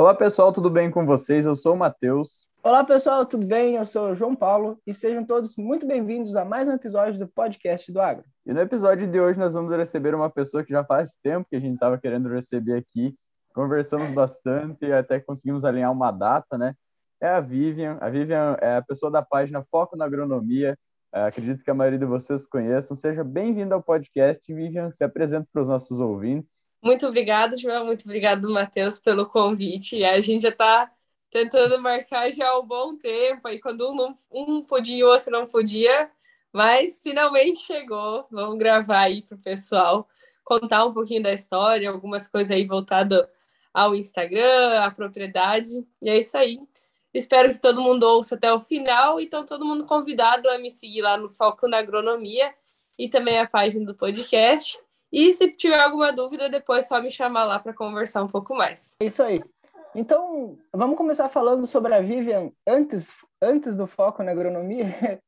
Olá pessoal, tudo bem com vocês? Eu sou o Matheus. Olá pessoal, tudo bem? Eu sou o João Paulo e sejam todos muito bem-vindos a mais um episódio do podcast do Agro. E no episódio de hoje nós vamos receber uma pessoa que já faz tempo que a gente estava querendo receber aqui. Conversamos bastante e até conseguimos alinhar uma data, né? É a Vivian. A Vivian é a pessoa da página Foco na Agronomia. É, acredito que a maioria de vocês conheçam. Seja bem-vindo ao podcast. Vivian, se apresenta para os nossos ouvintes. Muito obrigado, João. Muito obrigado, Matheus, pelo convite. A gente já está tentando marcar já há um bom tempo. Aí quando um, não, um podia e o outro não podia, mas finalmente chegou. Vamos gravar aí para o pessoal contar um pouquinho da história, algumas coisas aí voltado ao Instagram, à propriedade. E é isso aí. Espero que todo mundo ouça até o final. Então, todo mundo convidado a me seguir lá no Foco na Agronomia e também a página do podcast. E se tiver alguma dúvida, depois é só me chamar lá para conversar um pouco mais. É isso aí. Então, vamos começar falando sobre a Vivian antes, antes do foco na agronomia.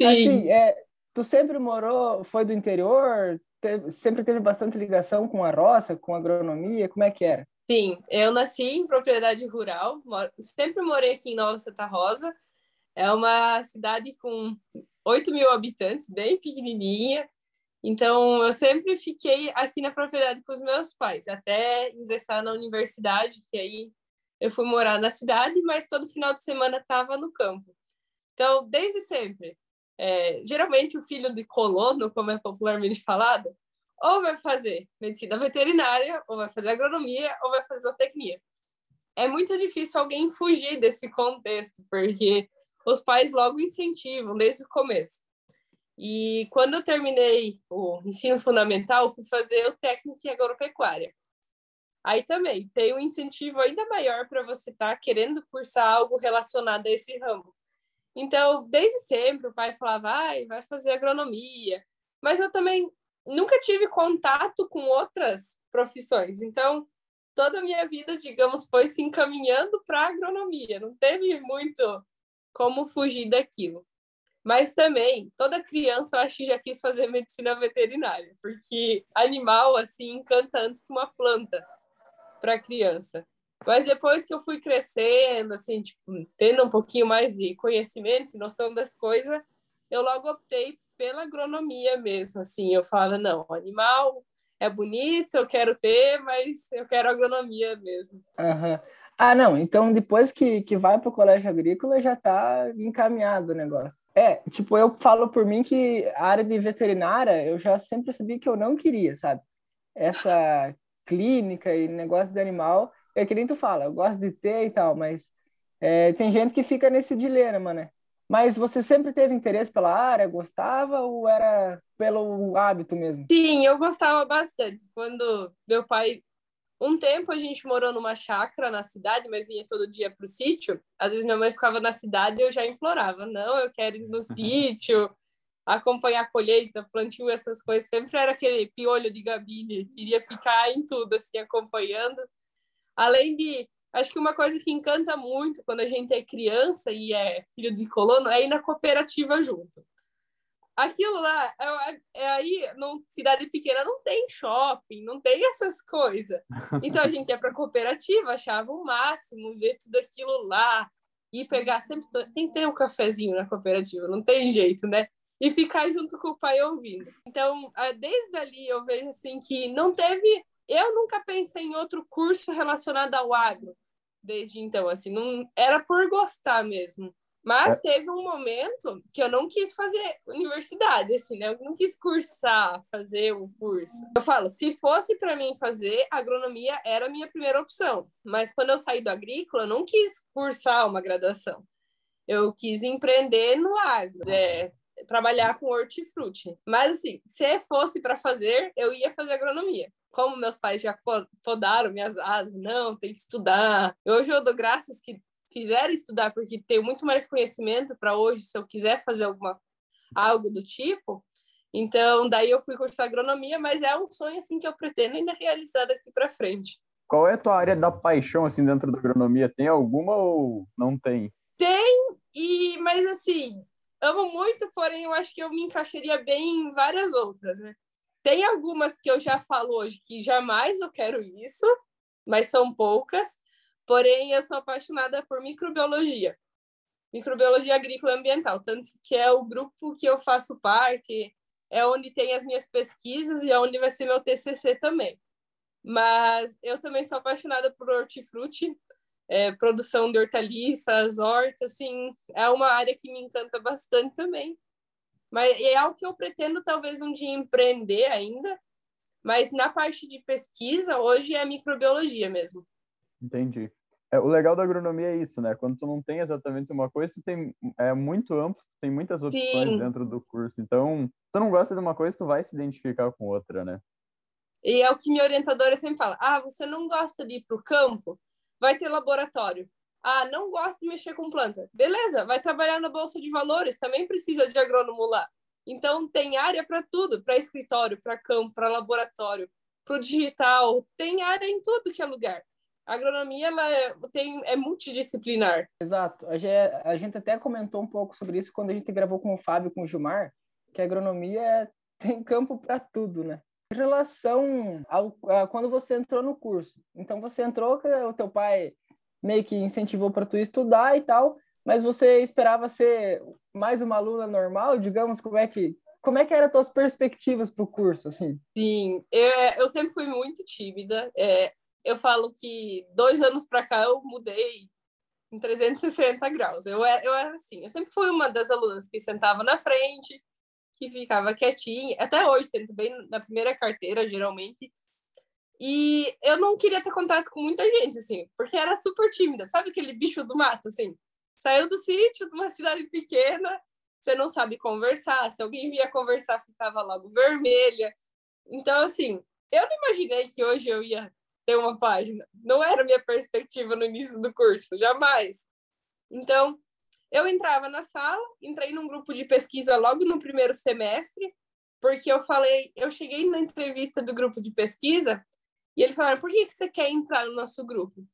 Sim. Assim, é, tu sempre morou, foi do interior, teve, sempre teve bastante ligação com a roça, com a agronomia, como é que era? Sim, eu nasci em propriedade rural, moro, sempre morei aqui em Nova Santa Rosa. É uma cidade com 8 mil habitantes, bem pequenininha. Então, eu sempre fiquei aqui na propriedade com os meus pais, até ingressar na universidade, que aí eu fui morar na cidade, mas todo final de semana estava no campo. Então, desde sempre, é, geralmente o filho de colono, como é popularmente falado, ou vai fazer medicina veterinária, ou vai fazer agronomia, ou vai fazer zootecnia. É muito difícil alguém fugir desse contexto, porque os pais logo incentivam desde o começo. E quando eu terminei o ensino fundamental, fui fazer o técnico em agropecuária. Aí também tem um incentivo ainda maior para você estar tá querendo cursar algo relacionado a esse ramo. Então, desde sempre, o pai falava, vai, vai fazer agronomia. Mas eu também nunca tive contato com outras profissões. Então, toda a minha vida, digamos, foi se encaminhando para agronomia. Não teve muito como fugir daquilo. Mas também, toda criança, eu acho que já quis fazer medicina veterinária, porque animal, assim, encanta antes que uma planta para criança. Mas depois que eu fui crescendo, assim, tipo, tendo um pouquinho mais de conhecimento noção das coisas, eu logo optei pela agronomia mesmo, assim, eu falava, não, animal é bonito, eu quero ter, mas eu quero agronomia mesmo. Uhum. Ah, não, então depois que, que vai para o colégio agrícola já está encaminhado o negócio. É, tipo, eu falo por mim que a área de veterinária eu já sempre sabia que eu não queria, sabe? Essa clínica e negócio de animal, é que nem tu fala, eu gosto de ter e tal, mas é, tem gente que fica nesse dilema, né? Mas você sempre teve interesse pela área, gostava ou era pelo hábito mesmo? Sim, eu gostava bastante. Quando meu pai. Um tempo a gente morou numa chácara na cidade, mas vinha todo dia para o sítio. Às vezes minha mãe ficava na cidade e eu já implorava: não, eu quero ir no sítio, acompanhar a colheita, plantio, essas coisas. Sempre era aquele piolho de gabine, queria ficar em tudo, assim, acompanhando. Além de Acho que uma coisa que encanta muito quando a gente é criança e é filho de colono é ir na cooperativa junto. Aquilo lá, é, é aí, numa cidade pequena, não tem shopping, não tem essas coisas. Então a gente ia para cooperativa, achava o máximo, ver tudo aquilo lá, e pegar sempre. Tem que ter um cafezinho na cooperativa, não tem jeito, né? E ficar junto com o pai ouvindo. Então, desde ali eu vejo assim que não teve eu nunca pensei em outro curso relacionado ao agro desde então, assim, não era por gostar mesmo. Mas é. teve um momento que eu não quis fazer universidade, assim, né? Eu não quis cursar, fazer o curso. Eu falo, se fosse para mim fazer, agronomia era a minha primeira opção. Mas quando eu saí do agrícola, eu não quis cursar uma graduação. Eu quis empreender no agro, é, trabalhar com hortifruti. Mas, assim, se fosse para fazer, eu ia fazer agronomia como meus pais já fodaram minhas asas, não, tem que estudar. Hoje eu dou graças que fizeram estudar, porque tenho muito mais conhecimento para hoje, se eu quiser fazer alguma, algo do tipo. Então, daí eu fui cursar agronomia, mas é um sonho assim que eu pretendo ainda realizar daqui para frente. Qual é a tua área da paixão assim dentro da agronomia? Tem alguma ou não tem? Tem, e mas assim, amo muito, porém eu acho que eu me encaixaria bem em várias outras, né? Tem algumas que eu já falo hoje que jamais eu quero isso, mas são poucas. Porém, eu sou apaixonada por microbiologia. Microbiologia agrícola e ambiental, tanto que é o grupo que eu faço parte, é onde tem as minhas pesquisas e é onde vai ser meu TCC também. Mas eu também sou apaixonada por hortifruti, é, produção de hortaliças, hortas, assim, é uma área que me encanta bastante também. Mas é algo que eu pretendo talvez um dia empreender ainda, mas na parte de pesquisa, hoje é microbiologia mesmo. Entendi. É, o legal da agronomia é isso, né? Quando tu não tem exatamente uma coisa, tu tem, é muito amplo, tem muitas opções Sim. dentro do curso. Então, tu não gosta de uma coisa, tu vai se identificar com outra, né? E é o que minha orientadora sempre fala. Ah, você não gosta de ir para o campo? Vai ter laboratório. Ah, não gosta de mexer com planta. Beleza, vai trabalhar na Bolsa de Valores, também precisa de agrônomo lá. Então, tem área para tudo, para escritório, para campo, para laboratório, para o digital, tem área em tudo que é lugar. A agronomia ela é, tem, é multidisciplinar. Exato. A gente, a gente até comentou um pouco sobre isso quando a gente gravou com o Fábio, com o Gilmar, que a agronomia é, tem campo para tudo, né? Em relação ao a, quando você entrou no curso, então você entrou, o teu pai meio que incentivou para tu estudar e tal, mas você esperava ser mais uma aluna normal, digamos, como é que como é que eram as tuas perspectivas para o curso, assim? Sim, eu, eu sempre fui muito tímida. É, eu falo que dois anos para cá eu mudei em 360 graus. Eu era, eu era assim, eu sempre fui uma das alunas que sentava na frente, que ficava quietinha, até hoje, sento bem na primeira carteira, geralmente. E eu não queria ter contato com muita gente, assim, porque era super tímida. Sabe aquele bicho do mato, assim? Saiu do sítio, de uma cidade pequena, você não sabe conversar. Se alguém via conversar, ficava logo vermelha. Então, assim, eu não imaginei que hoje eu ia ter uma página. Não era minha perspectiva no início do curso, jamais. Então, eu entrava na sala, entrei num grupo de pesquisa logo no primeiro semestre, porque eu falei, eu cheguei na entrevista do grupo de pesquisa e eles falaram: por que, que você quer entrar no nosso grupo?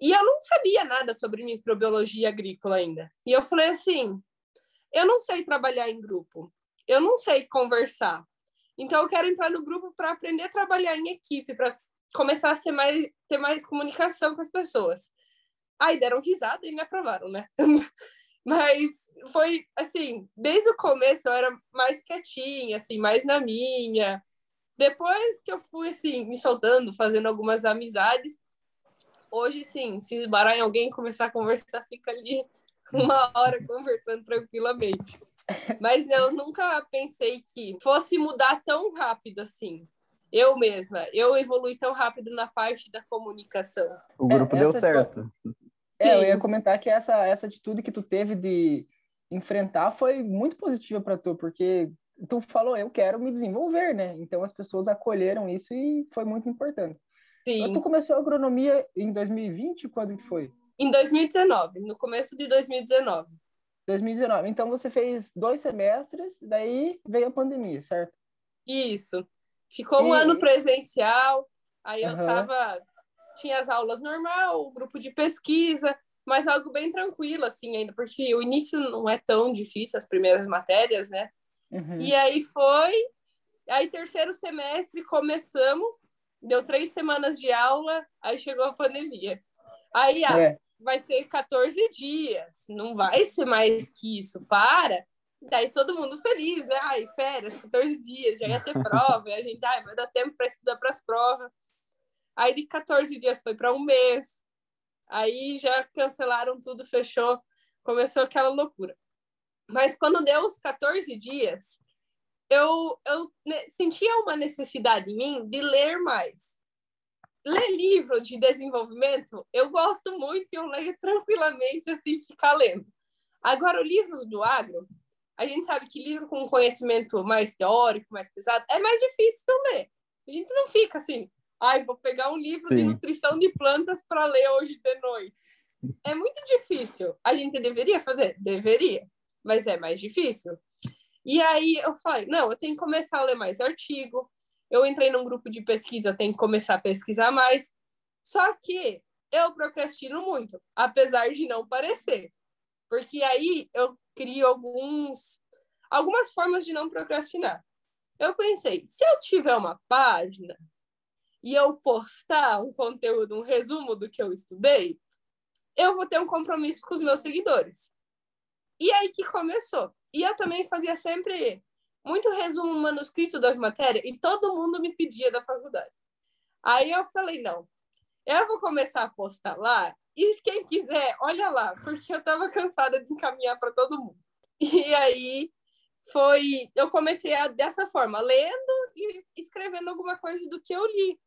E eu não sabia nada sobre microbiologia agrícola ainda. E eu falei assim: eu não sei trabalhar em grupo, eu não sei conversar. Então eu quero entrar no grupo para aprender a trabalhar em equipe, para começar a ser mais, ter mais comunicação com as pessoas. Aí deram risada e me aprovaram, né? Mas foi assim, desde o começo eu era mais quietinha, assim, mais na minha. Depois que eu fui assim, me soltando, fazendo algumas amizades, hoje sim, se esbarar em alguém começar a conversar, fica ali uma hora conversando tranquilamente. Mas eu nunca pensei que fosse mudar tão rápido assim eu mesma, eu evolui tão rápido na parte da comunicação. O grupo é, deu certo. É, eu ia comentar que essa, essa atitude que tu teve de enfrentar foi muito positiva para tu, porque tu falou, eu quero me desenvolver, né? Então as pessoas acolheram isso e foi muito importante. Sim. tu começou a agronomia em 2020, quando que foi? Em 2019, no começo de 2019. 2019. Então você fez dois semestres, daí veio a pandemia, certo? Isso. Ficou um ano presencial, aí eu tava. Tinha as aulas normal, o grupo de pesquisa, mas algo bem tranquilo, assim, ainda, porque o início não é tão difícil, as primeiras matérias, né? Uhum. E aí foi. Aí, terceiro semestre, começamos, deu três semanas de aula, aí chegou a pandemia. Aí, ah, é. vai ser 14 dias, não vai ser mais que isso, para. Daí todo mundo feliz, né? Ai, férias, 14 dias, já ia ter prova, e a gente, ai, vai dar tempo para estudar para as provas. Aí de 14 dias foi para um mês. Aí já cancelaram tudo, fechou, começou aquela loucura. Mas quando deu os 14 dias, eu, eu sentia uma necessidade em mim de ler mais. Ler livro de desenvolvimento, eu gosto muito e eu leio tranquilamente, assim, ficar lendo. Agora, os livros do agro, a gente sabe que livro com conhecimento mais teórico, mais pesado, é mais difícil ler. A gente não fica assim, ai, vou pegar um livro Sim. de nutrição de plantas para ler hoje de noite. É muito difícil. A gente deveria fazer? Deveria, mas é mais difícil. E aí eu falei, não, eu tenho que começar a ler mais artigo. Eu entrei num grupo de pesquisa, eu tenho que começar a pesquisar mais. Só que eu procrastino muito, apesar de não parecer. Porque aí eu crio alguns, algumas formas de não procrastinar. Eu pensei, se eu tiver uma página, e eu postar um conteúdo, um resumo do que eu estudei, eu vou ter um compromisso com os meus seguidores. E aí que começou. E eu também fazia sempre muito resumo manuscrito das matérias e todo mundo me pedia da faculdade. Aí eu falei, não, eu vou começar a postar lá e quem quiser, olha lá, porque eu tava cansada de encaminhar para todo mundo. E aí foi, eu comecei a, dessa forma, lendo e escrevendo alguma coisa do que eu li.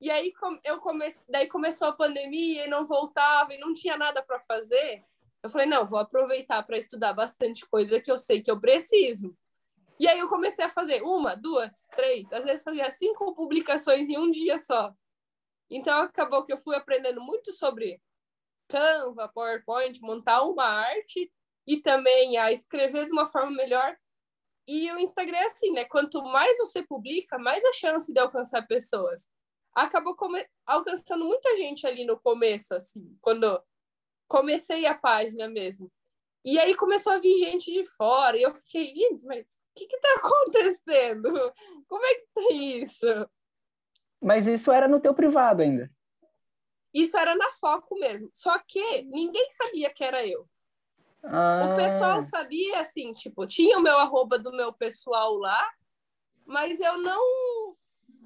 E aí eu comecei, daí começou a pandemia e não voltava e não tinha nada para fazer. Eu falei, não, vou aproveitar para estudar bastante coisa que eu sei que eu preciso. E aí eu comecei a fazer uma, duas, três, às vezes fazia cinco publicações em um dia só. Então acabou que eu fui aprendendo muito sobre Canva, PowerPoint, montar uma arte e também a escrever de uma forma melhor. E o Instagram é assim, né? Quanto mais você publica, mais a chance de alcançar pessoas. Acabou alcançando muita gente ali no começo, assim, quando comecei a página mesmo. E aí começou a vir gente de fora, e eu fiquei, gente, mas o que está acontecendo? Como é que tem isso? Mas isso era no teu privado ainda? Isso era na foco mesmo. Só que ninguém sabia que era eu. Ah. O pessoal sabia, assim, tipo, tinha o meu arroba do meu pessoal lá, mas eu não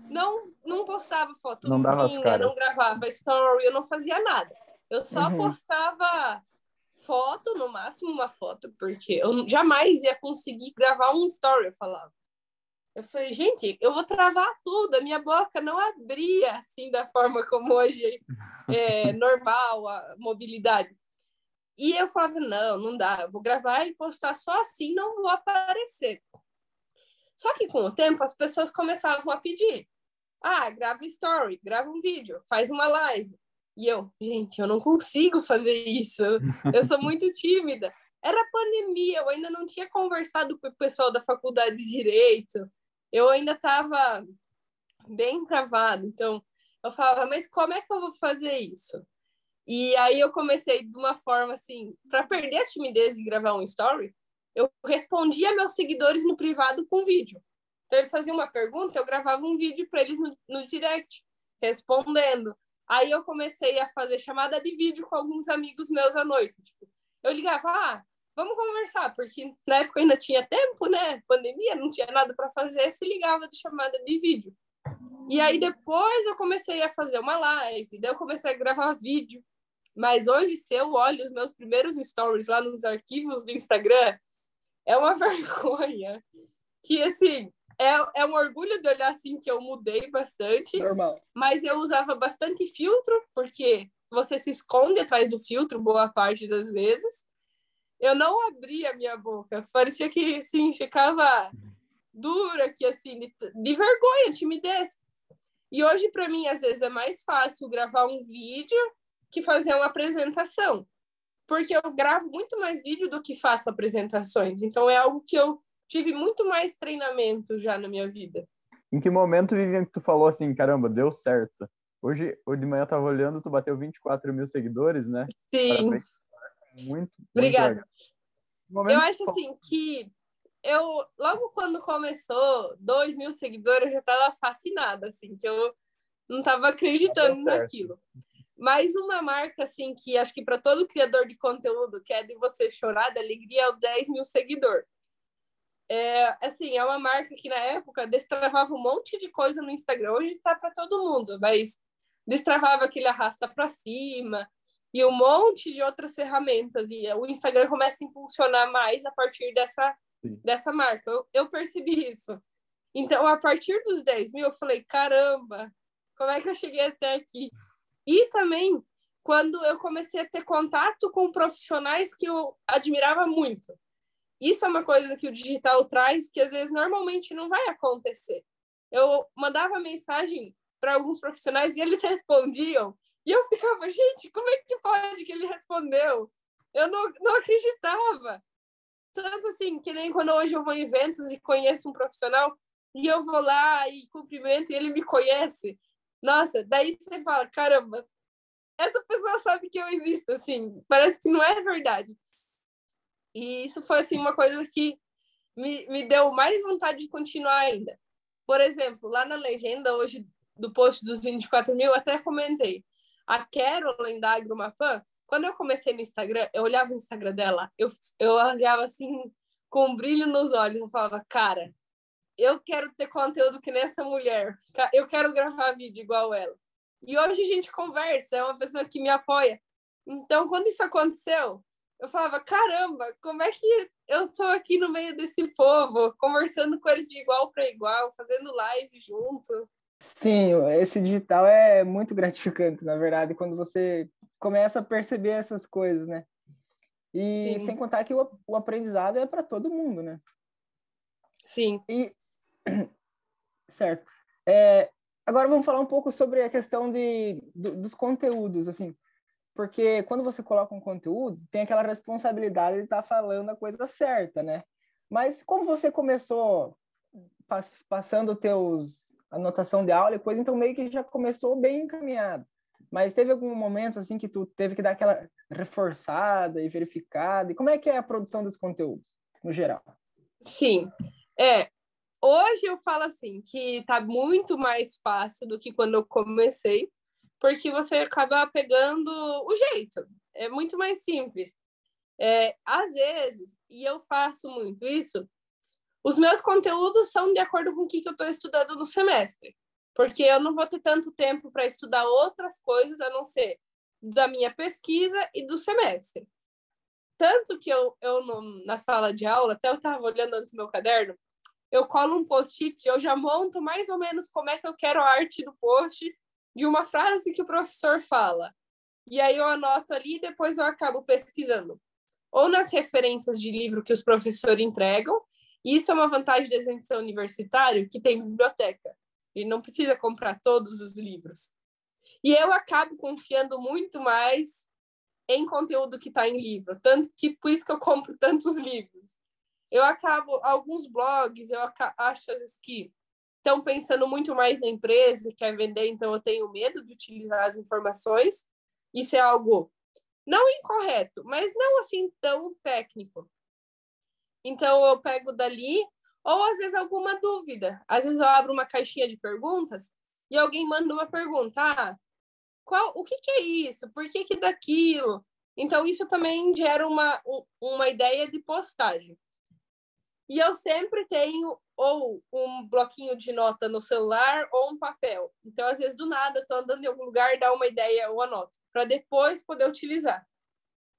não não postava foto não dava minha, não gravava story, eu não fazia nada. Eu só uhum. postava foto, no máximo uma foto, porque eu jamais ia conseguir gravar um story, eu falava. Eu falei, gente, eu vou travar tudo, a minha boca não abria assim da forma como hoje é normal a mobilidade. E eu falava, não, não dá, eu vou gravar e postar só assim, não vou aparecer. Só que com o tempo as pessoas começavam a pedir. Ah, grava story, grava um vídeo, faz uma live. E eu, gente, eu não consigo fazer isso. Eu sou muito tímida. Era pandemia, eu ainda não tinha conversado com o pessoal da faculdade de direito. Eu ainda estava bem travado. Então, eu falava, mas como é que eu vou fazer isso? E aí eu comecei de uma forma assim, para perder a timidez de gravar um story, eu respondia meus seguidores no privado com vídeo. Então eles faziam uma pergunta, eu gravava um vídeo para eles no, no direct, respondendo. Aí eu comecei a fazer chamada de vídeo com alguns amigos meus à noite. Tipo, eu ligava, ah, vamos conversar, porque na época ainda tinha tempo, né? Pandemia, não tinha nada para fazer, se ligava de chamada de vídeo. E aí depois eu comecei a fazer uma live, daí eu comecei a gravar vídeo. Mas hoje, se eu olho os meus primeiros stories lá nos arquivos do Instagram, é uma vergonha. Que assim, é, é um orgulho de olhar assim que eu mudei bastante. Normal. Mas eu usava bastante filtro, porque você se esconde atrás do filtro boa parte das vezes. Eu não abria a minha boca. Parecia que assim, ficava dura, que assim, de, de vergonha, timidez. E hoje, para mim, às vezes é mais fácil gravar um vídeo que fazer uma apresentação. Porque eu gravo muito mais vídeo do que faço apresentações. Então, é algo que eu tive muito mais treinamento já na minha vida. Em que momento, Vivian, que tu falou assim, caramba, deu certo? Hoje, hoje de manhã eu tava olhando, tu bateu 24 mil seguidores, né? Sim. Parabéns. Muito, Obrigada. Muito eu acho assim que eu, logo quando começou, 2 mil seguidores, eu já estava fascinada, assim, que eu não estava acreditando naquilo. Mas uma marca, assim, que acho que para todo criador de conteúdo, que é de você chorar de alegria, é o 10 mil seguidor é, assim, é uma marca que na época destravava um monte de coisa no Instagram. Hoje tá para todo mundo, mas destravava aquele arrasta para cima e um monte de outras ferramentas. E o Instagram começa a impulsionar mais a partir dessa, dessa marca. Eu, eu percebi isso. Então, a partir dos 10 mil, eu falei: caramba, como é que eu cheguei até aqui? E também, quando eu comecei a ter contato com profissionais que eu admirava muito isso é uma coisa que o digital traz que às vezes normalmente não vai acontecer. Eu mandava mensagem para alguns profissionais e eles respondiam, e eu ficava, gente, como é que pode que ele respondeu? Eu não, não acreditava. Tanto assim, que nem quando hoje eu vou em eventos e conheço um profissional, e eu vou lá e cumprimento e ele me conhece. Nossa, daí você fala, caramba, essa pessoa sabe que eu existo, assim, parece que não é verdade. E isso foi assim uma coisa que me, me deu mais vontade de continuar ainda. Por exemplo, lá na legenda, hoje, do post dos 24 mil, até comentei. A Carolyn da Agromapan, quando eu comecei no Instagram, eu olhava o Instagram dela, eu, eu olhava assim, com um brilho nos olhos, eu falava, cara, eu quero ter conteúdo que nessa mulher, eu quero gravar vídeo igual ela. E hoje a gente conversa, é uma pessoa que me apoia. Então, quando isso aconteceu, eu falava, caramba, como é que eu estou aqui no meio desse povo, conversando com eles de igual para igual, fazendo live junto. Sim, esse digital é muito gratificante, na verdade, quando você começa a perceber essas coisas, né? E Sim. sem contar que o, o aprendizado é para todo mundo, né? Sim. E certo. É, agora vamos falar um pouco sobre a questão de, do, dos conteúdos, assim. Porque quando você coloca um conteúdo, tem aquela responsabilidade de estar tá falando a coisa certa, né? Mas como você começou pass passando teus anotação de aula e coisa, então meio que já começou bem encaminhado. Mas teve algum momento assim que tu teve que dar aquela reforçada e verificada? E como é que é a produção dos conteúdos no geral? Sim. É, hoje eu falo assim que tá muito mais fácil do que quando eu comecei, porque você acaba pegando o jeito. É muito mais simples. É, às vezes, e eu faço muito isso, os meus conteúdos são de acordo com o que, eu estou estudando no semestre, porque eu não vou ter tanto tempo para estudar outras coisas a não ser da minha pesquisa e do semestre. Tanto que eu, eu na sala de aula, até eu estava olhando antes meu caderno, eu colo um post-it, eu já monto mais ou menos como é que eu quero a arte do post de uma frase que o professor fala. E aí eu anoto ali e depois eu acabo pesquisando. Ou nas referências de livro que os professores entregam. Isso é uma vantagem da ser universitário, que tem biblioteca. E não precisa comprar todos os livros. E eu acabo confiando muito mais em conteúdo que está em livro. Tanto que por isso que eu compro tantos livros. Eu acabo, alguns blogs, eu acho que estão pensando muito mais na empresa, quer vender, então eu tenho medo de utilizar as informações. Isso é algo não incorreto, mas não assim tão técnico. Então eu pego dali, ou às vezes alguma dúvida. Às vezes eu abro uma caixinha de perguntas e alguém manda uma pergunta: ah, qual, o que, que é isso? Por que, que daquilo? Então, isso também gera uma, uma ideia de postagem. E eu sempre tenho ou um bloquinho de nota no celular ou um papel. Então, às vezes, do nada, eu estou andando em algum lugar, dá uma ideia, eu anoto, para depois poder utilizar.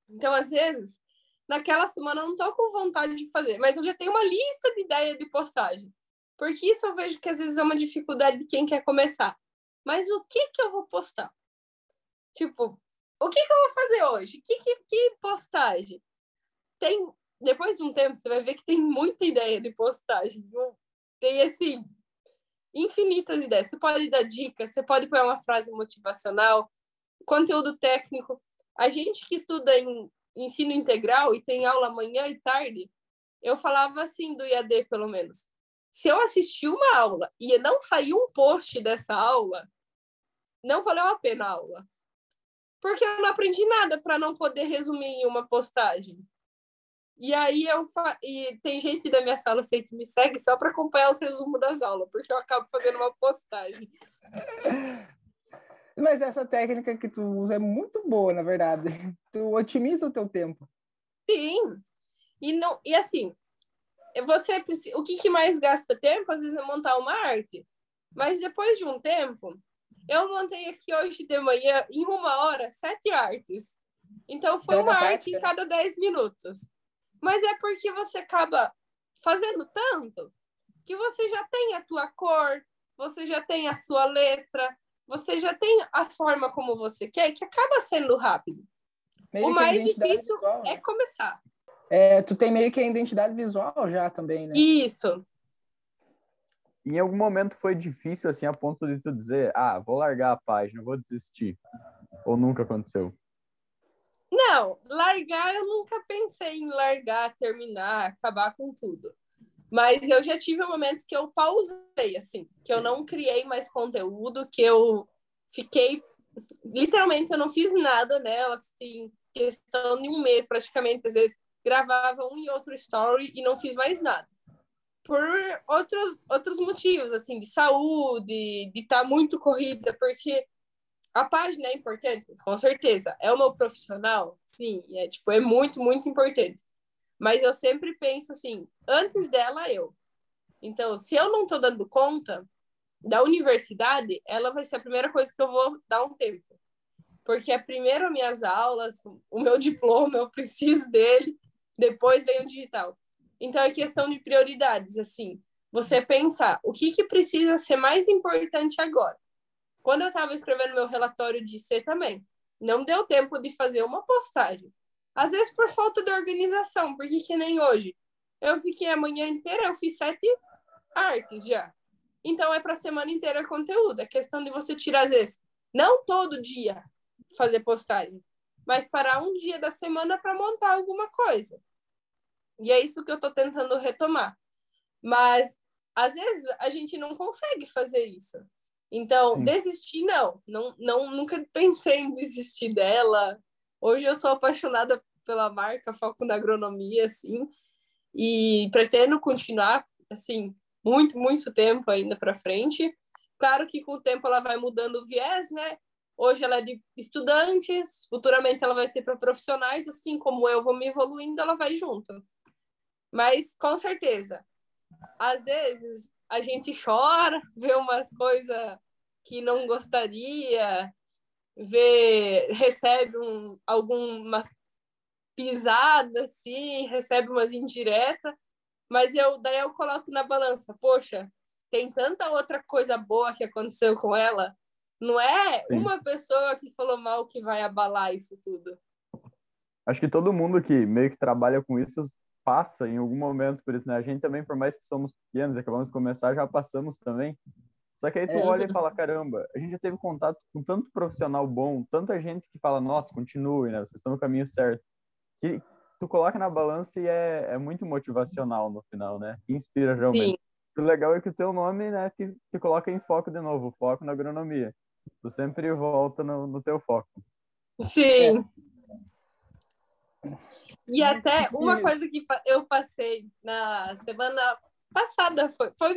Então, às vezes, naquela semana eu não estou com vontade de fazer, mas eu já tenho uma lista de ideia de postagem. Porque isso eu vejo que às vezes é uma dificuldade de quem quer começar. Mas o que que eu vou postar? Tipo, o que que eu vou fazer hoje? Que, que, que postagem? Tem depois de um tempo, você vai ver que tem muita ideia de postagem. Tem, assim, infinitas ideias. Você pode dar dicas, você pode pôr uma frase motivacional, conteúdo técnico. A gente que estuda em ensino integral e tem aula manhã e tarde, eu falava assim do IAD, pelo menos. Se eu assistir uma aula e não sair um post dessa aula, não valeu a pena a aula. Porque eu não aprendi nada para não poder resumir em uma postagem. E aí eu fa... e tem gente da minha sala sei que me segue só para acompanhar os resumos das aulas, porque eu acabo fazendo uma postagem. Mas essa técnica que tu usa é muito boa, na verdade. Tu otimiza o teu tempo. Sim. E não e assim, você precisa, o que, que mais gasta tempo às vezes é montar uma arte. Mas depois de um tempo, eu montei aqui hoje de manhã em uma hora sete artes. Então foi uma arte em cada dez minutos. Mas é porque você acaba fazendo tanto que você já tem a tua cor, você já tem a sua letra, você já tem a forma como você quer, que acaba sendo rápido. Meio o mais difícil visual, né? é começar. É, tu tem meio que a identidade visual já também, né? Isso. Em algum momento foi difícil, assim, a ponto de tu dizer, ah, vou largar a página, vou desistir. Ou nunca aconteceu? Não, largar eu nunca pensei em largar, terminar, acabar com tudo. Mas eu já tive momentos que eu pausei, assim, que eu não criei mais conteúdo, que eu fiquei. Literalmente, eu não fiz nada nela, assim, questão de um mês praticamente. Às vezes gravava um e outro story e não fiz mais nada. por outros, outros motivos, assim, de saúde, de estar tá muito corrida, porque a página é importante, com certeza. É o meu profissional? Sim, é, tipo, é muito, muito importante. Mas eu sempre penso assim, antes dela, eu. Então, se eu não estou dando conta da universidade, ela vai ser a primeira coisa que eu vou dar um tempo. Porque é primeiro minhas aulas, o meu diploma, eu preciso dele, depois vem o digital. Então é questão de prioridades, assim. Você pensar o que, que precisa ser mais importante agora. Quando eu estava escrevendo meu relatório de C também, não deu tempo de fazer uma postagem. Às vezes por falta de organização, porque que nem hoje. Eu fiquei a manhã inteira, eu fiz sete artes já. Então é para a semana inteira conteúdo. É questão de você tirar, às vezes, não todo dia fazer postagem, mas parar um dia da semana para montar alguma coisa. E é isso que eu estou tentando retomar. Mas, às vezes, a gente não consegue fazer isso. Então, Sim. desistir, não. não. Não Nunca pensei em desistir dela. Hoje eu sou apaixonada pela marca, foco na agronomia, assim. E pretendo continuar, assim, muito, muito tempo ainda para frente. Claro que com o tempo ela vai mudando o viés, né? Hoje ela é de estudantes, futuramente ela vai ser para profissionais, assim como eu vou me evoluindo, ela vai junto. Mas com certeza, às vezes a gente chora, vê umas coisas que não gostaria, vê, recebe um, algumas pisadas, assim, recebe umas indiretas, mas eu daí eu coloco na balança, poxa, tem tanta outra coisa boa que aconteceu com ela, não é Sim. uma pessoa que falou mal que vai abalar isso tudo. Acho que todo mundo que meio que trabalha com isso passa em algum momento por isso, né? A gente também, por mais que somos pequenos, acabamos de começar, já passamos também. Só que aí tu é, olha e fala, caramba, a gente já teve contato com tanto profissional bom, tanta gente que fala, nossa, continue, né? Vocês estão no caminho certo. Que tu coloca na balança e é, é muito motivacional no final, né? Inspira realmente. Sim. O legal é que o teu nome, né, te, te coloca em foco de novo, foco na agronomia. Tu sempre volta no, no teu foco. Sim. É. E até uma coisa que eu passei na semana passada foi, foi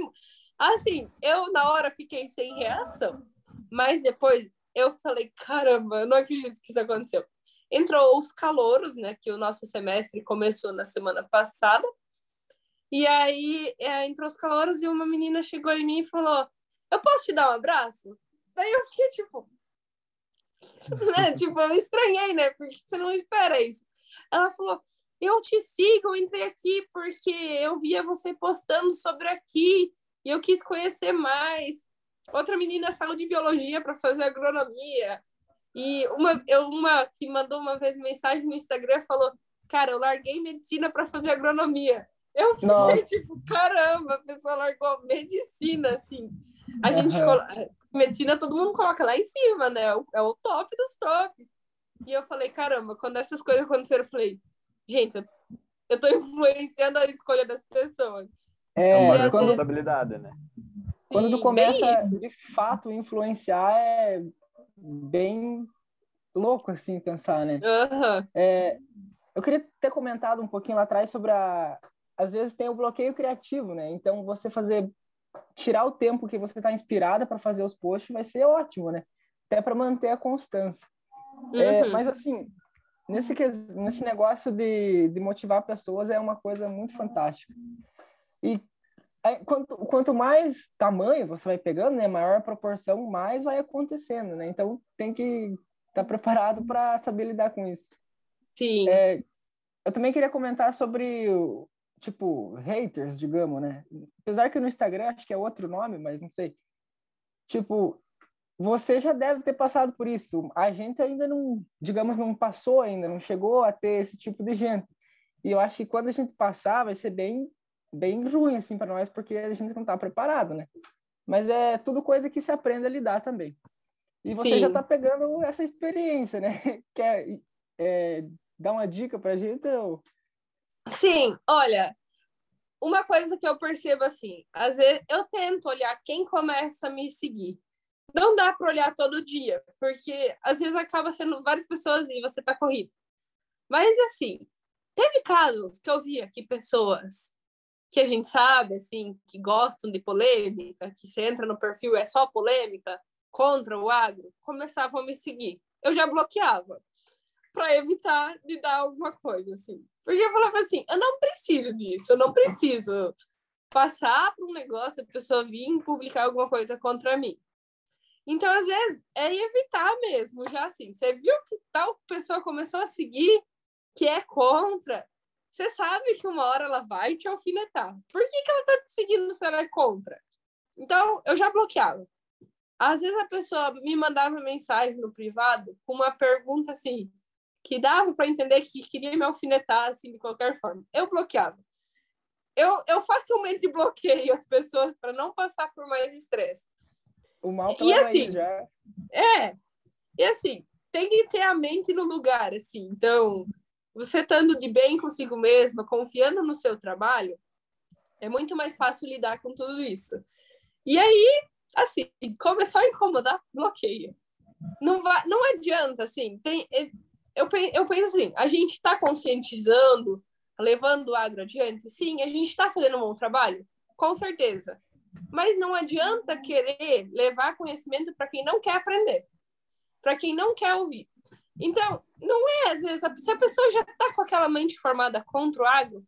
assim, eu na hora fiquei sem reação, mas depois eu falei, caramba, eu não acredito que isso aconteceu. Entrou os calouros, né, que o nosso semestre começou na semana passada, e aí é, entrou os calouros e uma menina chegou em mim e falou, eu posso te dar um abraço? Daí eu fiquei tipo, né, tipo, eu estranhei, né, porque você não espera isso. Ela falou: Eu te sigo, eu entrei aqui porque eu via você postando sobre aqui e eu quis conhecer mais. Outra menina saiu de biologia para fazer agronomia. E uma, eu, uma que mandou uma vez mensagem no Instagram falou: Cara, eu larguei medicina para fazer agronomia. Eu fiquei Nossa. tipo, caramba, a pessoa largou medicina, assim. A gente, uhum. medicina todo mundo coloca lá em cima, né? É o, é o top dos top. E eu falei, caramba, quando essas coisas aconteceram, eu falei, gente, eu, eu tô influenciando a escolha das pessoas. É, é uma responsabilidade, né? Quando tu começa, de fato, influenciar, é bem louco, assim, pensar, né? Uhum. É, eu queria ter comentado um pouquinho lá atrás sobre a... Às vezes tem o bloqueio criativo, né? Então, você fazer... Tirar o tempo que você está inspirada para fazer os posts vai ser ótimo, né? Até para manter a constância. É, uhum. mas assim, nesse, nesse negócio de, de motivar pessoas é uma coisa muito fantástica. E quanto, quanto mais tamanho você vai pegando, né, maior a proporção, mais vai acontecendo, né? Então tem que estar tá preparado para saber lidar com isso. Sim. É, eu também queria comentar sobre tipo haters, digamos, né? Apesar que no Instagram acho que é outro nome, mas não sei. Tipo, você já deve ter passado por isso. A gente ainda não, digamos, não passou ainda, não chegou a ter esse tipo de gente. E eu acho que quando a gente passar, vai ser bem, bem ruim, assim, para nós, porque a gente não está preparado, né? Mas é tudo coisa que se aprende a lidar também. E você Sim. já está pegando essa experiência, né? Quer é, dar uma dica para a gente? Ou... Sim, olha, uma coisa que eu percebo assim, às vezes eu tento olhar quem começa a me seguir não dá para olhar todo dia, porque às vezes acaba sendo várias pessoas e você tá corrido. Mas assim, teve casos que eu via que pessoas que a gente sabe, assim, que gostam de polêmica, que você entra no perfil é só polêmica contra o agro, começavam a me seguir. Eu já bloqueava para evitar de dar alguma coisa, assim. Porque eu falava assim, eu não preciso disso, eu não preciso passar por um negócio, a pessoa vir publicar alguma coisa contra mim. Então, às vezes, é evitar mesmo, já assim. Você viu que tal pessoa começou a seguir, que é contra, você sabe que uma hora ela vai te alfinetar. Por que, que ela tá te seguindo se ela é contra? Então, eu já bloqueava. Às vezes a pessoa me mandava mensagem no privado com uma pergunta assim, que dava para entender que queria me alfinetar assim, de qualquer forma. Eu bloqueava. Eu, eu facilmente bloqueio as pessoas para não passar por mais estresse. O mal e assim, já. É. E assim, tem que ter a mente no lugar, assim. Então, você estando de bem consigo mesma, confiando no seu trabalho, é muito mais fácil lidar com tudo isso. E aí, assim, começou a incomodar, bloqueia. Não, vai, não adianta, assim, tem, é, eu, eu penso assim, a gente está conscientizando, levando o agro adiante? Sim, a gente está fazendo um bom trabalho? Com certeza. Mas não adianta querer levar conhecimento para quem não quer aprender, para quem não quer ouvir. Então, não é, às vezes, se a pessoa já está com aquela mente formada contra o agro,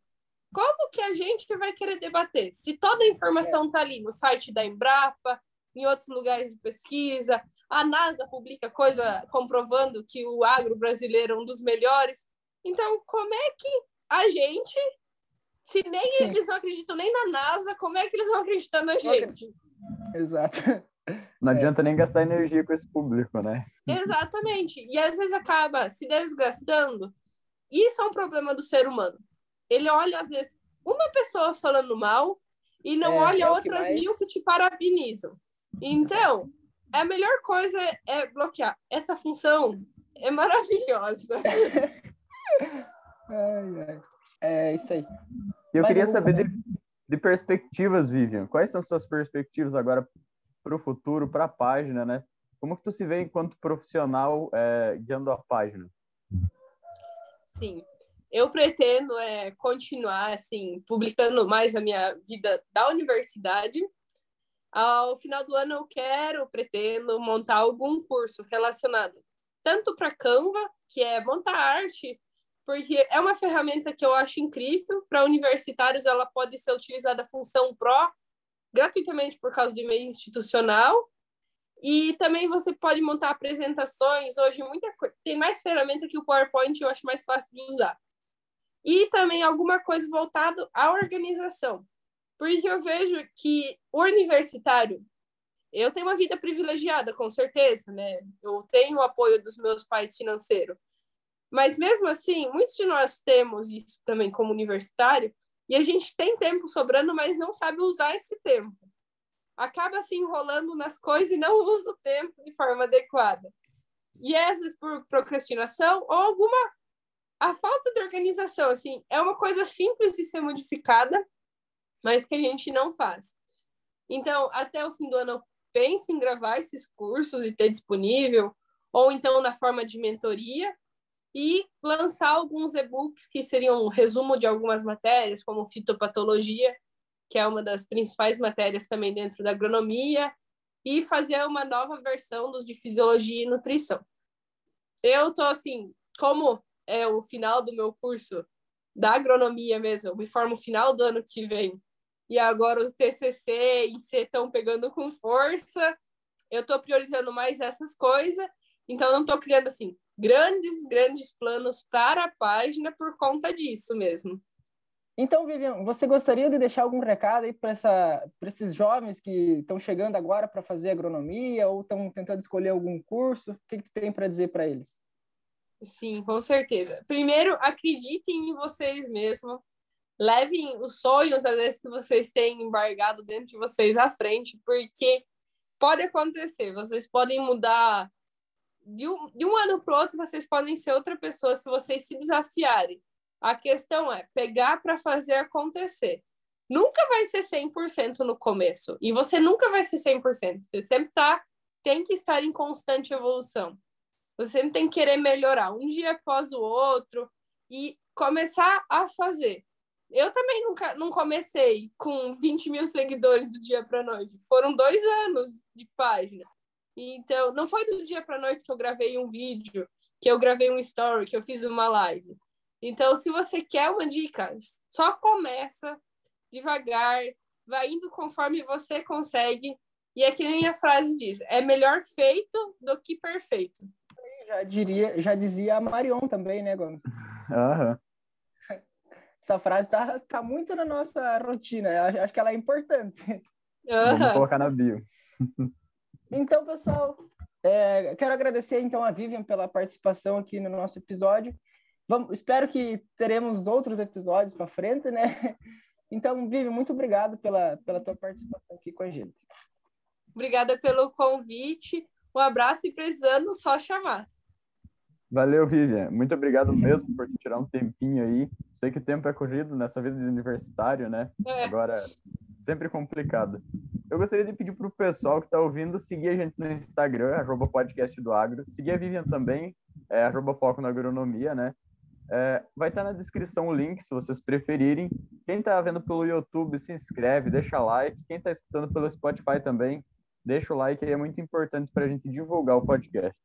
como que a gente vai querer debater? Se toda a informação está ali no site da Embrapa, em outros lugares de pesquisa, a NASA publica coisa comprovando que o agro brasileiro é um dos melhores. Então, como é que a gente, se nem Sim. eles não acreditam nem na NASA, como é que eles vão acreditar na gente? Exato. Não adianta nem gastar energia com esse público, né? Exatamente. E às vezes acaba se desgastando. Isso é um problema do ser humano. Ele olha, às vezes, uma pessoa falando mal e não é, olha é outras mais... mil que te parabenizam. Então, a melhor coisa é bloquear. Essa função é maravilhosa. É isso aí. Eu Mas queria eu... saber de, de perspectivas, Vivian. Quais são as suas perspectivas agora para o futuro, para a página, né? Como que tu se vê enquanto profissional é, guiando a página? Sim, eu pretendo é, continuar assim publicando mais a minha vida da universidade. Ao final do ano eu quero, pretendo montar algum curso relacionado tanto para Canva, que é montar arte, porque é uma ferramenta que eu acho incrível para universitários. Ela pode ser utilizada função pró gratuitamente por causa do e-mail institucional. E também você pode montar apresentações. Hoje muita tem mais ferramenta que o PowerPoint, eu acho mais fácil de usar. E também alguma coisa voltado à organização. Porque eu vejo que o universitário, eu tenho uma vida privilegiada, com certeza, né? Eu tenho o apoio dos meus pais financeiro. Mas mesmo assim, muitos de nós temos isso também como universitário, e a gente tem tempo sobrando, mas não sabe usar esse tempo. Acaba se enrolando nas coisas e não usa o tempo de forma adequada. E às vezes por procrastinação ou alguma a falta de organização, assim, é uma coisa simples de ser modificada, mas que a gente não faz. Então, até o fim do ano, eu penso em gravar esses cursos e ter disponível, ou então na forma de mentoria, e lançar alguns e-books que seriam um resumo de algumas matérias, como fitopatologia, que é uma das principais matérias também dentro da agronomia, e fazer uma nova versão dos de fisiologia e nutrição. Eu estou assim, como é o final do meu curso da agronomia mesmo, eu me formo final do ano que vem, e agora o TCC e C estão pegando com força, eu estou priorizando mais essas coisas, então eu não estou criando assim grandes, grandes planos para a página por conta disso mesmo. Então, Vivian, você gostaria de deixar algum recado aí para esses jovens que estão chegando agora para fazer agronomia ou estão tentando escolher algum curso? O que, que tu tem para dizer para eles? Sim, com certeza. Primeiro, acreditem em vocês mesmos. Levem os sonhos, às vezes, que vocês têm embargado dentro de vocês à frente, porque pode acontecer. Vocês podem mudar de um, de um ano para o outro, vocês podem ser outra pessoa se vocês se desafiarem. A questão é pegar para fazer acontecer. Nunca vai ser 100% no começo. E você nunca vai ser 100%. Você sempre tá, tem que estar em constante evolução. Você sempre tem que querer melhorar um dia após o outro e começar a fazer. eu também nunca não comecei com 20 mil seguidores do dia para noite. Foram dois anos de página. Então, não foi do dia para noite que eu gravei um vídeo, que eu gravei um story, que eu fiz uma live. Então, se você quer uma dica, só começa devagar, vai indo conforme você consegue. E é que nem a frase diz: é melhor feito do que perfeito. Já diria, já dizia a Marion também, né, Gomes? Aham. Essa frase tá, tá muito na nossa rotina. Acho que ela é importante. Vamos colocar na bio. Então, pessoal, é, quero agradecer então a Vivian pela participação aqui no nosso episódio. Vamos, espero que teremos outros episódios para frente, né? Então, Vivian, muito obrigado pela, pela tua participação aqui com a gente. Obrigada pelo convite. Um abraço e precisando só chamar. Valeu, Vivian. Muito obrigado mesmo por tirar um tempinho aí. Sei que o tempo é corrido nessa vida de universitário, né? É. Agora, sempre complicado. Eu gostaria de pedir para o pessoal que está ouvindo seguir a gente no Instagram, arroba podcast do agro. Seguir a Vivian também, é, arroba foco na agronomia, né? É, vai estar tá na descrição o link, se vocês preferirem. Quem está vendo pelo YouTube, se inscreve, deixa like. Quem está escutando pelo Spotify também, deixa o like, é muito importante para a gente divulgar o podcast.